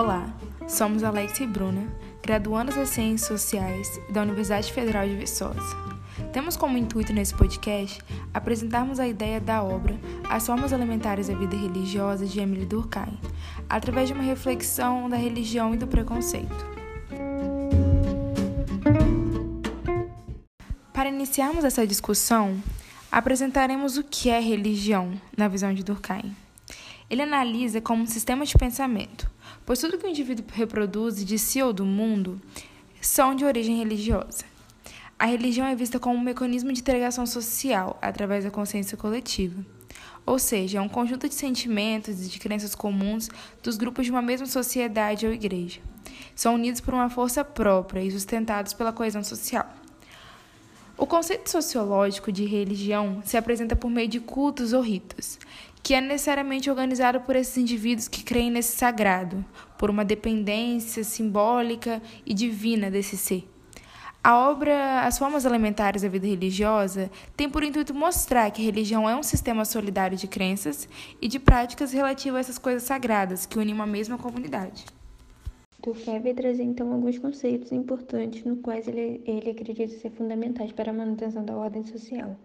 Olá, somos Alex e Bruna, graduandas em Ciências Sociais da Universidade Federal de Viçosa. Temos como intuito nesse podcast apresentarmos a ideia da obra As Formas Elementares da Vida Religiosa de Emily Durkheim, através de uma reflexão da religião e do preconceito. Para iniciarmos essa discussão, apresentaremos o que é religião na visão de Durkheim. Ele analisa como um sistema de pensamento, pois tudo que o indivíduo reproduz de si ou do mundo são de origem religiosa. A religião é vista como um mecanismo de integração social através da consciência coletiva, ou seja, é um conjunto de sentimentos e de crenças comuns dos grupos de uma mesma sociedade ou igreja. São unidos por uma força própria e sustentados pela coesão social. O conceito sociológico de religião se apresenta por meio de cultos ou ritos, que é necessariamente organizado por esses indivíduos que creem nesse sagrado, por uma dependência simbólica e divina desse ser. A obra As Formas Elementares da Vida Religiosa tem por intuito mostrar que a religião é um sistema solidário de crenças e de práticas relativas a essas coisas sagradas que unem uma mesma comunidade. Durkheim vai trazer então alguns conceitos importantes nos quais ele, ele acredita ser fundamentais para a manutenção da ordem social.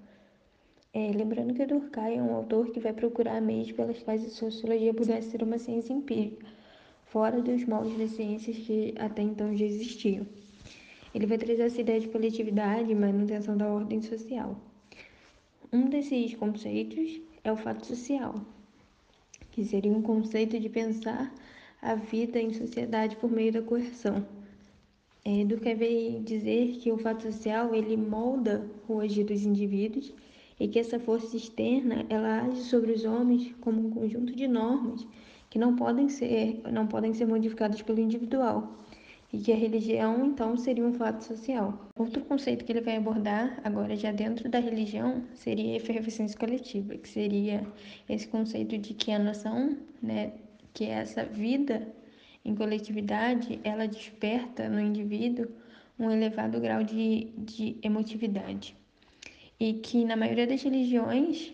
É, lembrando que Durkheim é um autor que vai procurar meios pelas quais a sociologia pudesse ser uma ciência empírica, fora dos moldes das ciências que até então já existiam. Ele vai trazer essa ideia de coletividade e manutenção da ordem social. Um desses conceitos é o fato social, que seria um conceito de pensar a vida em sociedade por meio da coerção. É, Durkheim vai dizer que o fato social ele molda o agir dos indivíduos e que essa força externa ela age sobre os homens como um conjunto de normas que não podem ser não podem ser modificadas pelo individual e que a religião então seria um fato social. Outro conceito que ele vai abordar agora já dentro da religião seria a efervescência coletiva, que seria esse conceito de que a noção, né, que essa vida em coletividade, ela desperta no indivíduo um elevado grau de, de emotividade e que na maioria das religiões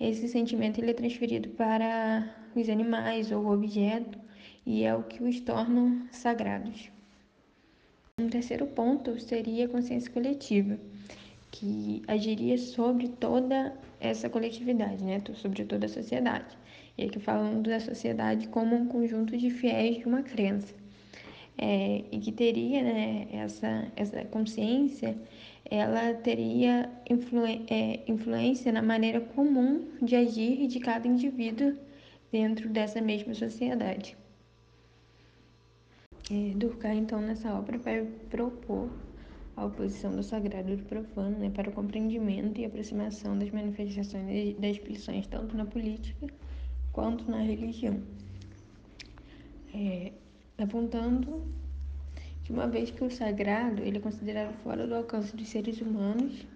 esse sentimento ele é transferido para os animais ou objeto e é o que os torna sagrados. Um terceiro ponto seria a consciência coletiva, que agiria sobre toda essa coletividade, né? sobre toda a sociedade. E aqui falando da sociedade como um conjunto de fiéis de uma crença. É, e que teria né, essa, essa consciência ela teria influ é, influência na maneira comum de agir de cada indivíduo dentro dessa mesma sociedade. É, Durkheim, então, nessa obra, vai propor a oposição do sagrado e do profano né, para o compreendimento e aproximação das manifestações das expressões tanto na política quanto na religião, é, apontando que uma vez que o sagrado ele é considerado fora do alcance dos seres humanos,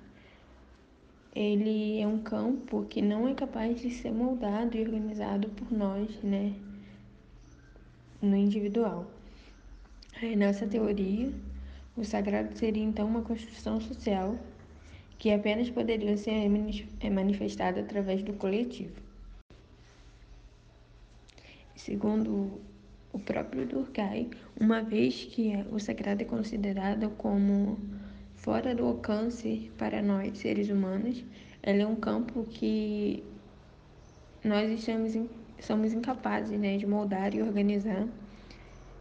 ele é um campo que não é capaz de ser moldado e organizado por nós, né, no individual. Aí, nessa teoria, o sagrado seria então uma construção social que apenas poderia ser é, manifestada através do coletivo. Segundo o próprio Durkheim, uma vez que o sagrado é considerado como fora do alcance para nós, seres humanos, ele é um campo que nós estamos, somos incapazes né, de moldar e organizar.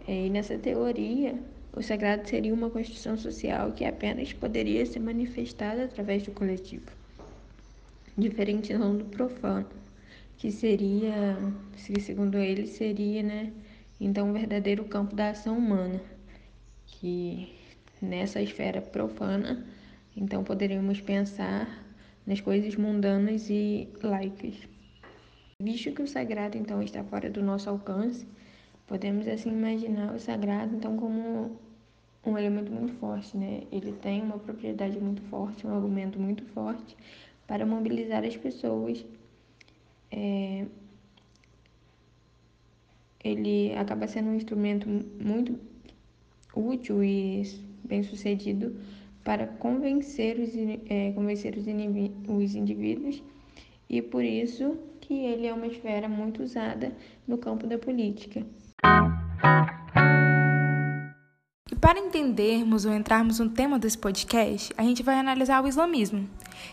E nessa teoria, o sagrado seria uma construção social que apenas poderia ser manifestada através do coletivo, diferente do profano, que seria, segundo ele, seria, né, então, um verdadeiro campo da ação humana, que nessa esfera profana, então poderíamos pensar nas coisas mundanas e laicas. Visto que o sagrado então está fora do nosso alcance, podemos assim imaginar o sagrado então como um elemento muito forte, né? Ele tem uma propriedade muito forte, um argumento muito forte para mobilizar as pessoas é, ele acaba sendo um instrumento muito útil e bem sucedido para convencer os, é, convencer os, os indivíduos e por isso que ele é uma esfera muito usada no campo da política. Para entendermos ou entrarmos no tema desse podcast, a gente vai analisar o islamismo,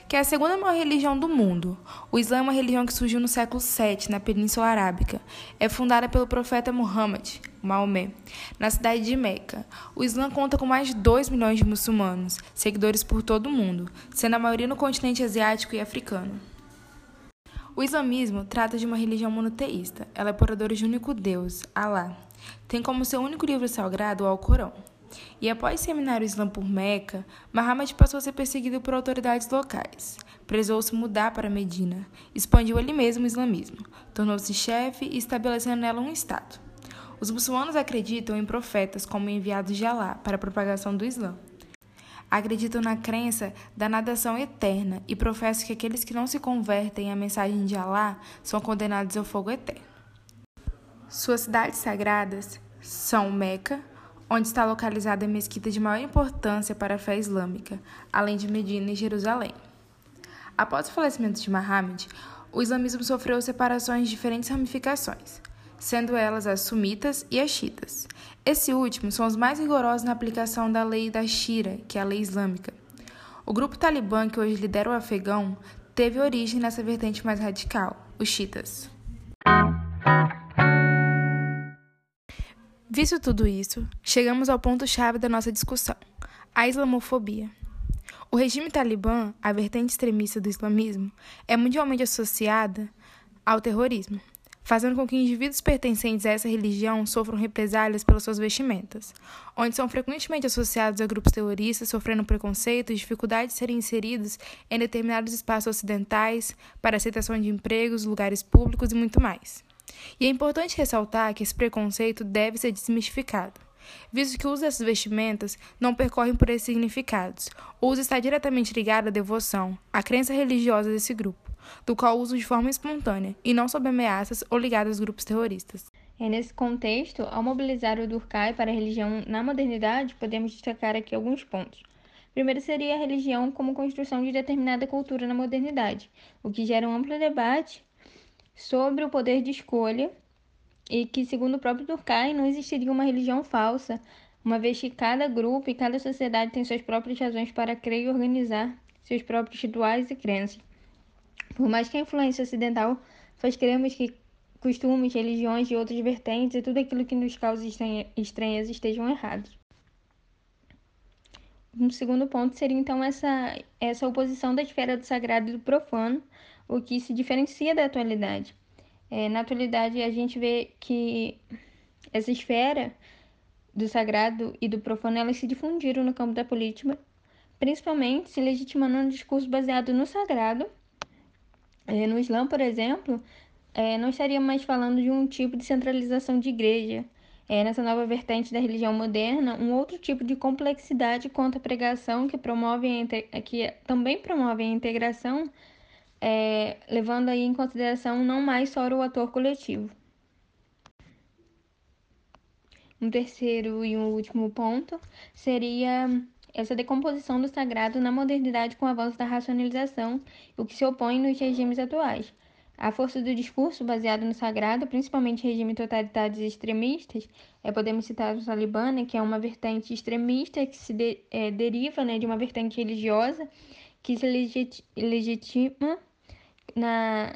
que é a segunda maior religião do mundo. O Islã é uma religião que surgiu no século VII, na Península Arábica. É fundada pelo profeta Muhammad, Maomé, na cidade de Meca. O Islã conta com mais de 2 milhões de muçulmanos, seguidores por todo o mundo, sendo a maioria no continente asiático e africano. O islamismo trata de uma religião monoteísta. Ela é portadora de um único Deus, Alá. Tem como seu único livro sagrado o Alcorão. E após seminar o Islã por Meca, Muhammad passou a ser perseguido por autoridades locais. Precisou-se mudar para Medina, expandiu ele mesmo o islamismo, tornou-se chefe e estabelecendo nela um Estado. Os muçulmanos acreditam em profetas como enviados de Alá para a propagação do Islã. Acreditam na crença da nadação eterna e professam que aqueles que não se convertem à mensagem de Alá são condenados ao fogo eterno. Suas cidades sagradas são Meca, onde está localizada a mesquita de maior importância para a fé islâmica, além de Medina e Jerusalém. Após o falecimento de Muhammad, o islamismo sofreu separações de diferentes ramificações, sendo elas as sumitas e as chiitas. Esses últimos são os mais rigorosos na aplicação da lei da Shira, que é a lei islâmica. O grupo talibã, que hoje lidera o afegão, teve origem nessa vertente mais radical, os chiitas. Visto tudo isso, chegamos ao ponto-chave da nossa discussão: a islamofobia. O regime talibã, a vertente extremista do islamismo, é mundialmente associada ao terrorismo, fazendo com que indivíduos pertencentes a essa religião sofram represálias pelas suas vestimentas, onde são frequentemente associados a grupos terroristas sofrendo preconceito e dificuldade de serem inseridos em determinados espaços ocidentais para aceitação de empregos, lugares públicos e muito mais. E é importante ressaltar que esse preconceito deve ser desmistificado, visto que o uso dessas vestimentas não percorre por esses significados. O uso está diretamente ligado à devoção, à crença religiosa desse grupo, do qual uso de forma espontânea e não sob ameaças ou ligado aos grupos terroristas. É nesse contexto, ao mobilizar o Durkheim para a religião na modernidade, podemos destacar aqui alguns pontos. Primeiro seria a religião como construção de determinada cultura na modernidade, o que gera um amplo debate sobre o poder de escolha e que, segundo o próprio Durkheim, não existiria uma religião falsa, uma vez que cada grupo e cada sociedade tem suas próprias razões para crer e organizar seus próprios rituais e crenças. Por mais que a influência ocidental faz cremos que costumes, religiões e outras vertentes e tudo aquilo que nos causa estranhas estejam errados. Um segundo ponto seria então essa, essa oposição da esfera do sagrado e do profano, o que se diferencia da atualidade. É, na atualidade, a gente vê que essa esfera do sagrado e do profano elas se difundiram no campo da política, principalmente se legitimando um discurso baseado no sagrado. É, no Islã, por exemplo, é, não estaríamos mais falando de um tipo de centralização de igreja. É, nessa nova vertente da religião moderna, um outro tipo de complexidade quanto à pregação que, promove que também promove a integração é, levando aí em consideração não mais só o ator coletivo. Um terceiro e um último ponto seria essa decomposição do sagrado na modernidade com o avanço da racionalização, o que se opõe nos regimes atuais. A força do discurso baseado no sagrado, principalmente regimes totalitários extremistas, é, podemos citar o Talibã, né, que é uma vertente extremista que se de, é, deriva né, de uma vertente religiosa que se legitima na,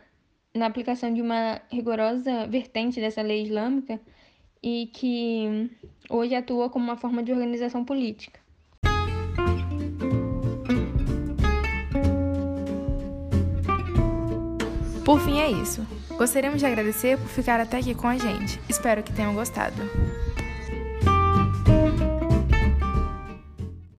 na aplicação de uma rigorosa vertente dessa lei islâmica e que hoje atua como uma forma de organização política. Por fim, é isso. Gostaríamos de agradecer por ficar até aqui com a gente. Espero que tenham gostado.